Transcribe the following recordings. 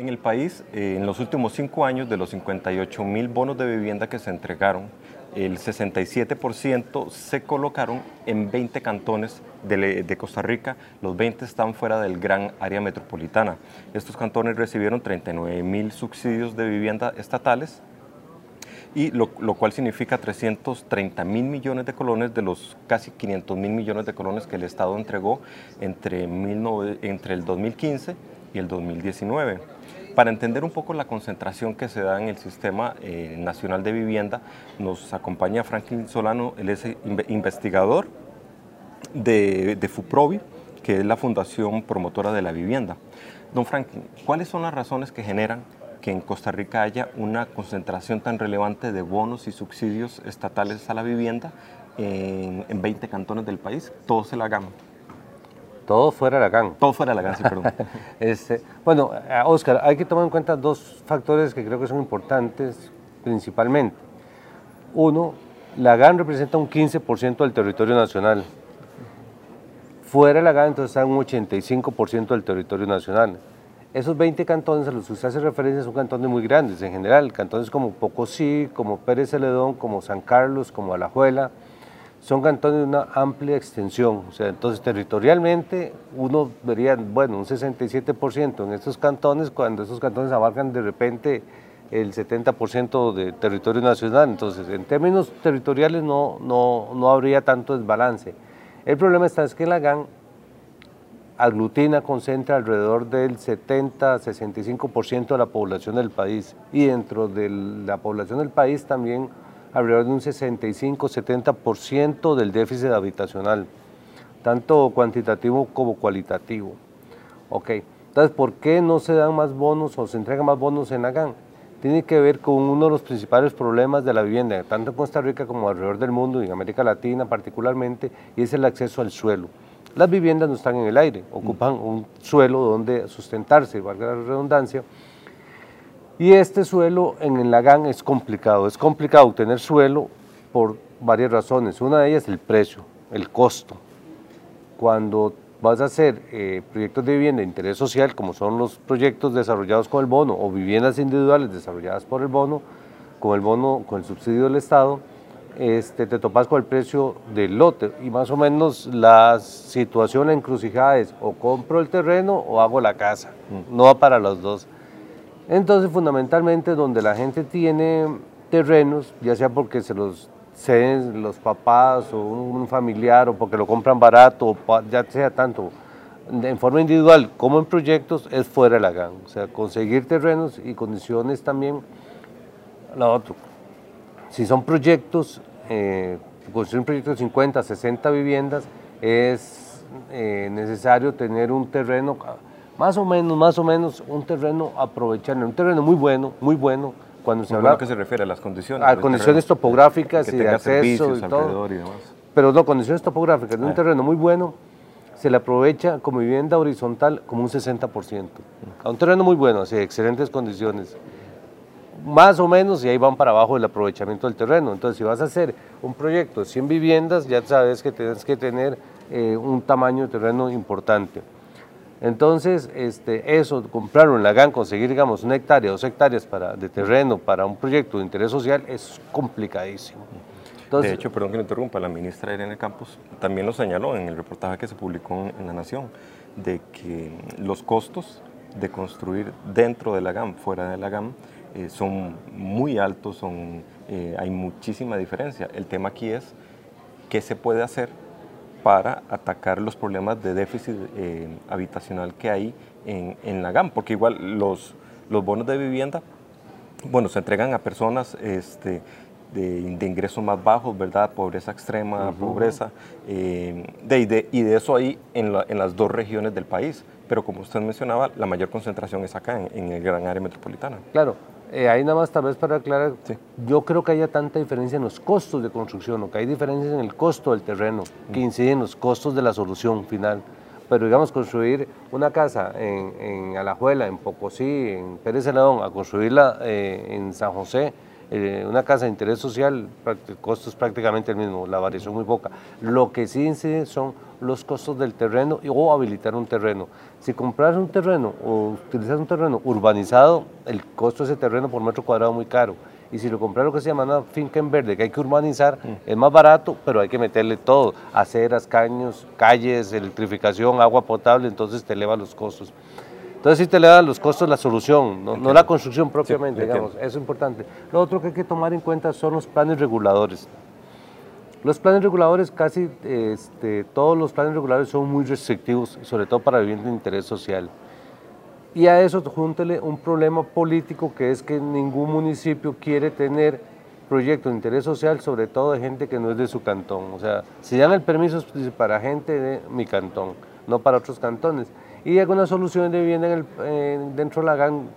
En el país, eh, en los últimos cinco años, de los 58 mil bonos de vivienda que se entregaron, el 67% se colocaron en 20 cantones de, Costa Rica, los 20 están fuera del gran área metropolitana. Estos cantones recibieron 39 mil subsidios de vivienda estatales, y lo, cual significa 330 mil millones de colones de los casi 500 mil millones de colones que el Estado entregó entre, entre el 2015 y el 2019. Para entender un poco la concentración que se da en el Sistema eh, Nacional de Vivienda, nos acompaña Franklin Solano, él es investigador de, de FUPROVI, que es la Fundación Promotora de la Vivienda. Don Franklin, ¿cuáles son las razones que generan que en Costa Rica haya una concentración tan relevante de bonos y subsidios estatales a la vivienda en, 20 cantones del país, todos se la GAM. Todo fuera de la GAN. Todo fuera de la GAN, sí, perdón. este, bueno, Oscar, hay que tomar en cuenta dos factores que creo que son importantes principalmente. Uno, la GAN representa un 15% del territorio nacional. Fuera de la GAN, entonces está un 85% del territorio nacional. Esos 20 cantones a los que usted hace referencia son cantones muy grandes en general, cantones como Pocosí, como Pérez Celedón, como San Carlos, como Alajuela, son cantones de una amplia extensión, o sea, entonces territorialmente uno vería, bueno, un 67% en estos cantones, cuando esos cantones abarcan de repente el 70% de territorio nacional, entonces en términos territoriales no, no, no habría tanto desbalance. El problema está es que la GAN aglutina, concentra alrededor del 70-65% de la población del país y dentro de la población del país también alrededor de un 65-70% del déficit habitacional, tanto cuantitativo como cualitativo. Ok, entonces, ¿por qué no se dan más bonos o se entregan más bonos en AGAN? Tiene que ver con uno de los principales problemas de la vivienda, tanto en Costa Rica como alrededor del mundo y en América Latina particularmente, y es el acceso al suelo. Las viviendas no están en el aire, ocupan un suelo donde sustentarse, valga la redundancia. Y este suelo en el Lagán es complicado. Es complicado obtener suelo por varias razones. Una de ellas es el precio, el costo. Cuando vas a hacer eh, proyectos de vivienda de interés social, como son los proyectos desarrollados con el bono, o viviendas individuales desarrolladas por el bono, con el bono, con el subsidio del Estado, este, te topas con el precio del lote y más o menos la situación, la encrucijada es o compro el terreno o hago la casa, mm. no va para los dos. Entonces fundamentalmente donde la gente tiene terrenos, ya sea porque se los ceden los papás o un familiar o porque lo compran barato, o ya sea tanto en forma individual como en proyectos, es fuera de la GAN. O sea, conseguir terrenos y condiciones también, lo otro, si son proyectos, eh, construir un proyecto de 50, 60 viviendas, es eh, necesario tener un terreno, más o menos, más o menos, un terreno aprovechable, un terreno muy bueno, muy bueno, cuando se habla... ¿A qué se refiere? ¿A las condiciones? A condiciones topográficas y de acceso y todo. Y demás. Pero no, condiciones topográficas de un ah. terreno muy bueno, se le aprovecha como vivienda horizontal como un 60%. A un terreno muy bueno, así, excelentes condiciones más o menos y ahí van para abajo el aprovechamiento del terreno. Entonces, si vas a hacer un proyecto de 100 viviendas, ya sabes que tienes que tener eh, un tamaño de terreno importante. Entonces, este, eso, comprarlo en la GAN, conseguir, digamos, una hectárea, dos hectáreas para, de terreno para un proyecto de interés social es complicadísimo. de hecho, perdón que me interrumpa, la ministra Irene Campos también lo señaló en el reportaje que se publicó en La Nación, de que los costos de construir dentro de la GAM, fuera de la GAM, eh, son muy altos, son, eh, hay muchísima diferencia. El tema aquí es qué se puede hacer para atacar los problemas de déficit eh, habitacional que hay en, en, la GAM, porque igual los, los bonos de vivienda, bueno, se entregan a personas este, de, de, ingresos más bajos, ¿verdad? Pobreza extrema, pobreza, de, y de eso hay en, en, las dos regiones del país. Pero como usted mencionaba, la mayor concentración es acá, en, en el gran área metropolitana. Claro, eh, ahí nada más tal vez para aclarar, yo creo que haya tanta diferencia en los costos de construcción, o que hay diferencias en el costo del terreno, que inciden en los costos de la solución final. Pero digamos, construir una casa en, en Alajuela, en Pocosí, en Pérez Celedón, a construirla eh, en San José, eh, una casa de interés social, el costo es prácticamente el mismo, la variación muy poca. Lo que sí incide son los costos del terreno o habilitar un terreno. Si compras un terreno o utilizas un terreno urbanizado, el costo de ese terreno por metro cuadrado es muy caro. Y si lo compras lo que se llama una finca en verde, que hay que urbanizar, mm. es más barato, pero hay que meterle todo, aceras, caños, calles, electrificación, agua potable, entonces te eleva los costos. Entonces sí te eleva los costos la solución, no, la construcción propiamente, digamos, eso es importante. Lo otro que hay que tomar en cuenta son los planes reguladores. Los planes reguladores, casi este, todos los planes reguladores son muy restrictivos, sobre todo para vivienda de interés social. Y a eso júntele un problema político que es que ningún municipio quiere tener proyectos de interés social, sobre todo de gente que no es de su cantón. O sea, se dan el permiso para gente de mi cantón, no para otros cantones. Y algunas soluciones de vivienda en dentro de la GAN,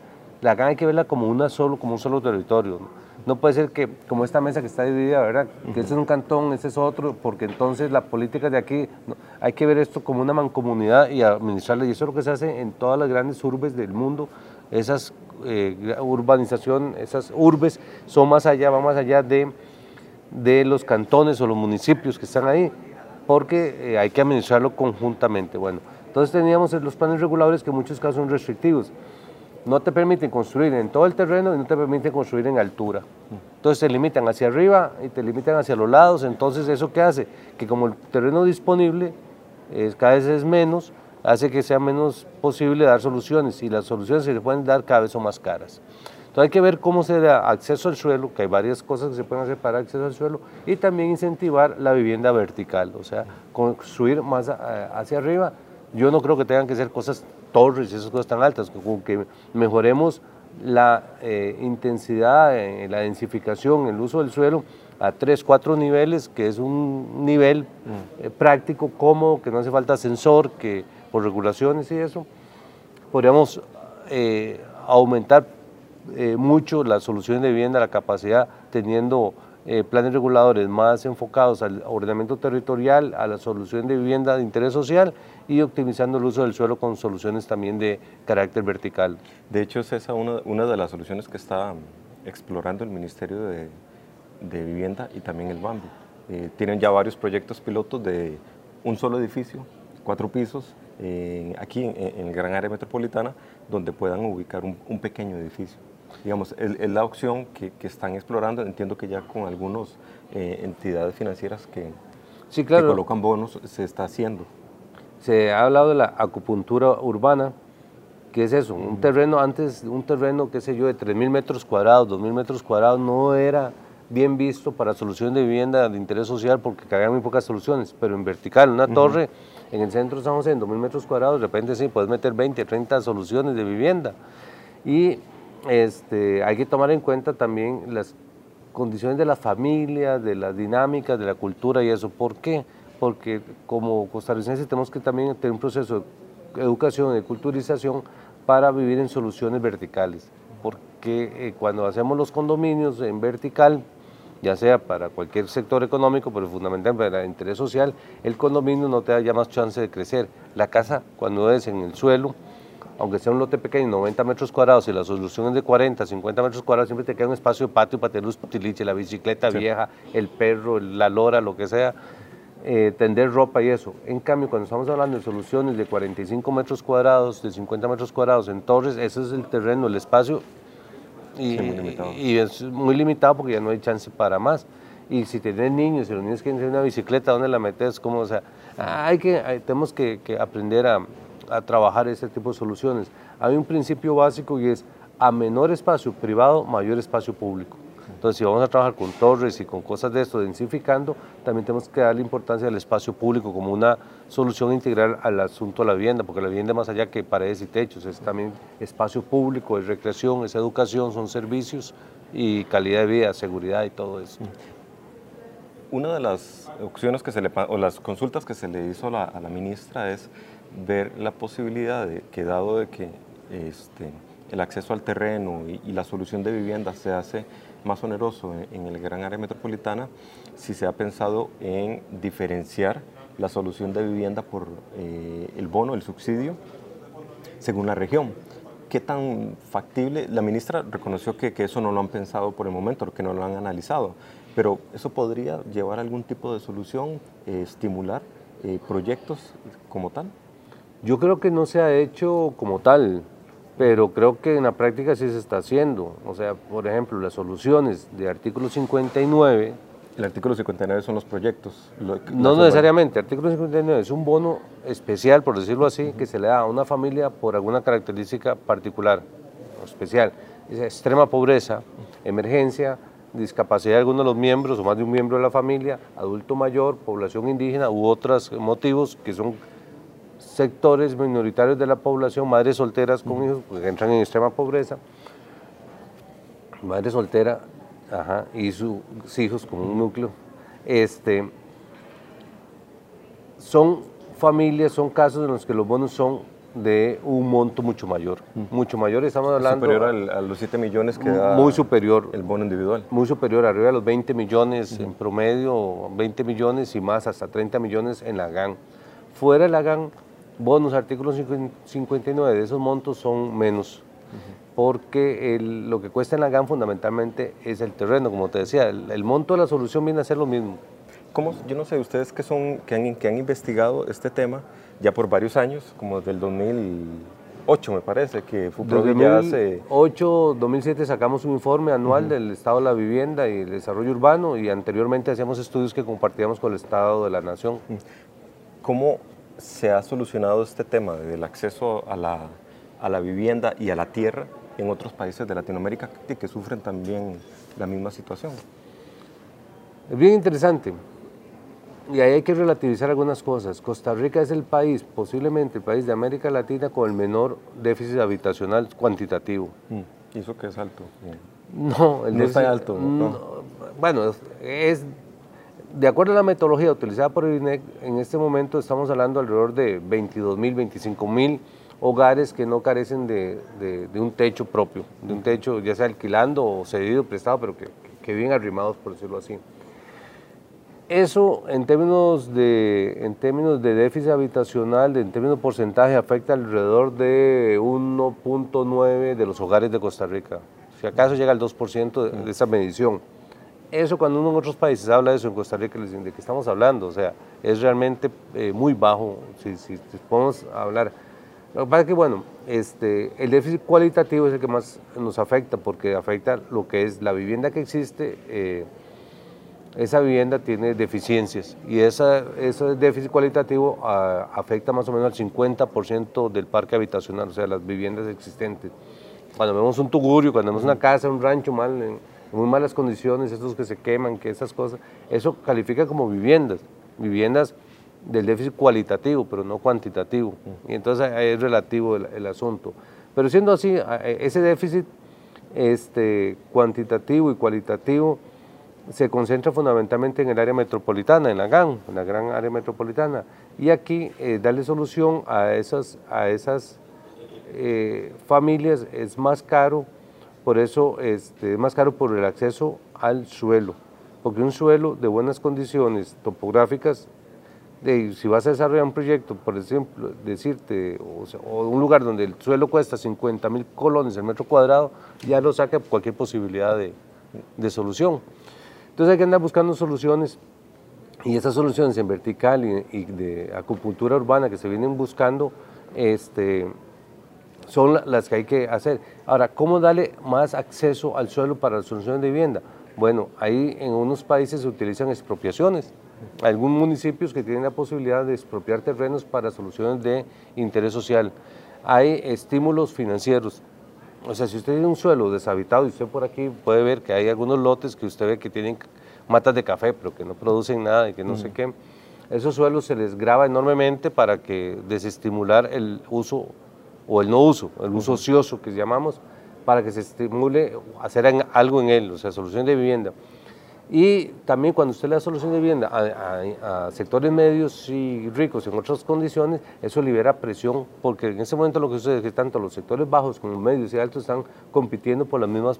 la GAN hay que verla como, una solo, como un solo territorio. No puede ser que, como esta mesa que está dividida, ¿verdad? Que este es un cantón, este es otro, porque entonces la política de aquí, hay que ver esto como una mancomunidad y administrarla. Y eso es lo que se hace en todas las grandes urbes del mundo. Esas eh, urbanización, esas urbes son más allá, van más allá de, de los cantones o los municipios que están ahí, porque eh, hay que administrarlo conjuntamente. Bueno, entonces teníamos los planes reguladores que en muchos casos son restrictivos no te permiten construir en todo el terreno y no te permiten construir en altura. Entonces te limitan hacia arriba y te limitan hacia los lados, entonces eso qué hace? Que como el terreno disponible cada vez es menos, hace que sea menos posible dar soluciones y las soluciones se le pueden dar cada vez son más caras. Entonces hay que ver cómo se da acceso al suelo, que hay varias cosas que se pueden hacer para acceso al suelo, y también incentivar la vivienda vertical, o sea, construir más eh, hacia arriba. Yo no creo que tengan que ser cosas torres y esas cosas tan altas, con que mejoremos la eh, intensidad, eh, la densificación, el uso del suelo a tres, cuatro niveles, que es un nivel mm. eh, práctico, cómodo, que no hace falta sensor, que por regulaciones y eso, podríamos aumentar mucho las soluciones de vivienda, la capacidad, teniendo planes reguladores más enfocados al ordenamiento territorial, a la solución de vivienda de interés social y optimizando el uso del suelo con soluciones también de carácter vertical. De hecho, es esa una, una de las soluciones que está explorando el Ministerio de, Vivienda y también el BAMBI. Eh, tienen ya varios proyectos pilotos de un solo edificio, cuatro pisos, aquí en, el gran área metropolitana, donde puedan ubicar un pequeño edificio. Digamos, es, la opción que, que, están explorando, entiendo que ya con algunas eh, entidades financieras que, sí, claro. que colocan bonos se está haciendo se ha hablado de la acupuntura urbana, que es eso, un terreno, antes un terreno, qué sé yo, de 3.000 metros cuadrados, 2.000 metros cuadrados, no era bien visto para solución de vivienda de interés social porque había muy pocas soluciones, pero en vertical, una torre en el centro de San José, en 2.000 metros cuadrados, de repente sí, puedes meter 20, 30 soluciones de vivienda. Y este, hay que tomar en cuenta también las condiciones de las familias, de las dinámicas, de la cultura y eso. ¿Por qué? porque como costarricenses tenemos que también tener un proceso de educación, de culturización para vivir en soluciones verticales, porque eh, cuando hacemos los condominios en vertical, ya sea para cualquier sector económico, pero fundamentalmente para el interés social, el condominio no te da ya más chance de crecer. La casa, cuando es en el suelo, aunque sea un lote pequeño, 90 metros cuadrados, y la solución es de 40, 50 metros cuadrados, siempre te queda un espacio de patio para tener luz utiliche, la bicicleta vieja, el perro, la lora, lo que sea, eh, tender ropa y eso. En cambio, cuando estamos hablando de soluciones de 45 metros cuadrados, de 50 metros cuadrados en torres, ese es el terreno, el espacio, y, y, es muy limitado porque ya no hay chance para más. Y si tienes niños, si los niños quieren tener una bicicleta, ¿dónde la metes? ¿Cómo? O sea, hay que, tenemos que, que aprender a, a trabajar ese tipo de soluciones. Hay un principio básico y es a menor espacio privado, mayor espacio público. Entonces, si vamos a trabajar con torres y con cosas de esto, densificando, también tenemos que darle importancia al espacio público como una solución integral al asunto de la vivienda, porque la vivienda más allá que paredes y techos, es también espacio público, es recreación, es educación, son servicios y calidad de vida, seguridad y todo eso. Una de las opciones que se le, o las consultas que se le hizo a la, ministra es ver la posibilidad de que dado de que este, el acceso al terreno y, la solución de vivienda se hace más oneroso en, el gran área metropolitana si se ha pensado en diferenciar la solución de vivienda por eh, el bono, el subsidio, según la región. ¿Qué tan factible? La ministra reconoció que, eso no lo han pensado por el momento, que no lo han analizado, pero eso podría llevar a algún tipo de solución, eh, estimular eh, proyectos como tal? Yo creo que no se ha hecho como tal, pero creo que en la práctica sí se está haciendo. O sea, por ejemplo, las soluciones de artículo 59 el artículo 59 son los proyectos. no necesariamente, el artículo 59 es un bono especial, por decirlo así, que se le da a una familia por alguna característica particular o especial. Es extrema pobreza, emergencia, discapacidad de alguno de los miembros o más de un miembro de la familia, adulto mayor, población indígena u otros motivos que son sectores minoritarios de la población, madres solteras con hijos, que entran en extrema pobreza, madre soltera Ajá, y sus hijos como un núcleo. Este, son familias, son casos en los que los bonos son de un monto mucho mayor. Mucho mayor, estamos hablando... Superior a los 7 millones que da Muy superior. El bono individual. Muy superior, arriba de los 20 millones en promedio, 20 millones y más, hasta 30 millones en la GAN. Fuera de la GAN, bonos, artículo 59, de esos montos son menos porque lo que cuesta en la GAN fundamentalmente es el terreno, como te decía, el, monto de la solución viene a ser lo mismo. ¿Cómo, yo no sé, ustedes que, son, que, han, que han investigado este tema ya por varios años, como desde el 2008 me parece, que fue ya hace... 2008, 2007 sacamos un informe anual del estado de la vivienda y el desarrollo urbano y anteriormente hacíamos estudios que compartíamos con el estado de la nación. ¿Cómo se ha solucionado este tema del acceso a la, a la vivienda y a la tierra en otros países de Latinoamérica que, sufren también la misma situación. Es bien interesante. Y ahí hay que relativizar algunas cosas. Costa Rica es el país, posiblemente el país de América Latina con el menor déficit habitacional cuantitativo. Mm. ¿Y eso que es alto? No, el no está alto. bueno, es de acuerdo a la metodología utilizada por el INEC, en este momento estamos hablando alrededor de 22 mil, 25 mil hogares que no carecen de, un techo propio, de un techo ya sea alquilando o cedido, prestado, pero que, que bien arrimados, por decirlo así. Eso en términos de, en términos de déficit habitacional, en términos de porcentaje, afecta alrededor de 1.9 de los hogares de Costa Rica. Si acaso llega al 2% de, esa medición. Eso cuando uno en otros países habla de eso, en Costa Rica les dicen de qué estamos hablando, o sea, es realmente eh, muy bajo, si, si, si podemos hablar lo que pasa es que, bueno, este, el déficit cualitativo es el que más nos afecta, porque afecta lo que es la vivienda que existe, eh, esa vivienda tiene deficiencias y esa, ese déficit cualitativo ah, afecta más o menos al 50% del parque habitacional, o sea, las viviendas existentes. Cuando vemos un tugurio, cuando vemos una casa, un rancho mal, en, muy malas condiciones, esos que se queman, que esas cosas, eso califica como viviendas, viviendas del déficit cualitativo, pero no cuantitativo. Y entonces es relativo el, asunto. Pero siendo así, ese déficit este, cuantitativo y cualitativo se concentra fundamentalmente en el área metropolitana, en la GAN, en la gran área metropolitana. Y aquí eh, darle solución a esas, a esas eh, familias es más caro, por eso este, es más caro por el acceso al suelo, porque un suelo de buenas condiciones topográficas si vas a desarrollar un proyecto, por ejemplo, decirte, o, un lugar donde el suelo cuesta 50 mil colones el metro cuadrado, ya lo saca cualquier posibilidad de, solución. Entonces hay que andar buscando soluciones y esas soluciones en vertical y, de acupuntura urbana que se vienen buscando este, son las que hay que hacer. Ahora, ¿cómo darle más acceso al suelo para la solución de vivienda? Bueno, ahí en unos países se utilizan expropiaciones algunos municipios que tienen la posibilidad de expropiar terrenos para soluciones de interés social. Hay estímulos financieros. O sea, si usted tiene un suelo deshabitado y usted por aquí puede ver que hay algunos lotes que usted ve que tienen matas de café, pero que no producen nada y que no sé qué, esos suelos se les graba enormemente para que desestimular el uso o el no uso, el uso ocioso que llamamos, para que se estimule hacer algo en él, o sea, solución de vivienda. Y también cuando usted le da solución de vivienda a, sectores medios y ricos en otras condiciones, eso libera presión, porque en ese momento lo que sucede es que tanto los sectores bajos como medios y altos están compitiendo por las mismas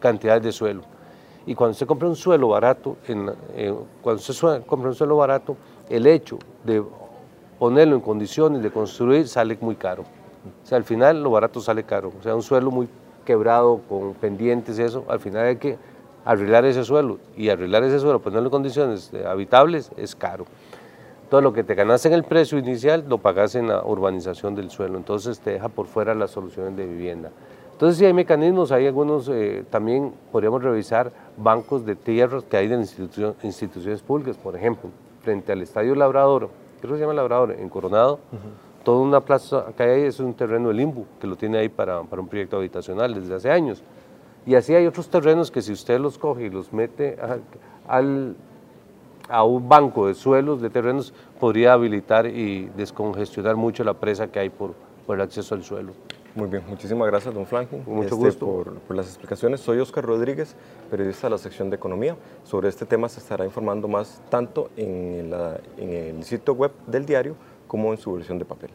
cantidades de suelo. Y cuando usted compra un suelo barato, eh, cuando usted compra un suelo barato, el hecho de ponerlo en condiciones de construir sale muy caro. O sea, al final lo barato sale caro. O sea, un suelo muy quebrado, con pendientes eso, al final hay que arreglar ese suelo y arreglar ese suelo, ponerlo en condiciones habitables, es caro. Todo lo que te ganas en el precio inicial lo pagas en la urbanización del suelo, entonces te deja por fuera las soluciones de vivienda. Entonces sí hay mecanismos, hay algunos, eh, también podríamos revisar bancos de tierras que hay de instituciones públicas, por ejemplo, frente al Estadio Labrador, creo que se llama Labrador, en Coronado, toda una plaza que hay es un terreno de limbo, que lo tiene ahí para, para un proyecto habitacional desde hace años. Y así hay otros terrenos que si usted los coge y los mete al, a un banco de suelos, de terrenos, podría habilitar y descongestionar mucho la presa que hay por, por el acceso al suelo. Muy bien, muchísimas gracias, don Franklin. Mucho este, gusto. Por, por, las explicaciones. Soy Oscar Rodríguez, periodista de la sección de Economía. Sobre este tema se estará informando más tanto en, la, en el sitio web del diario como en su versión de papel.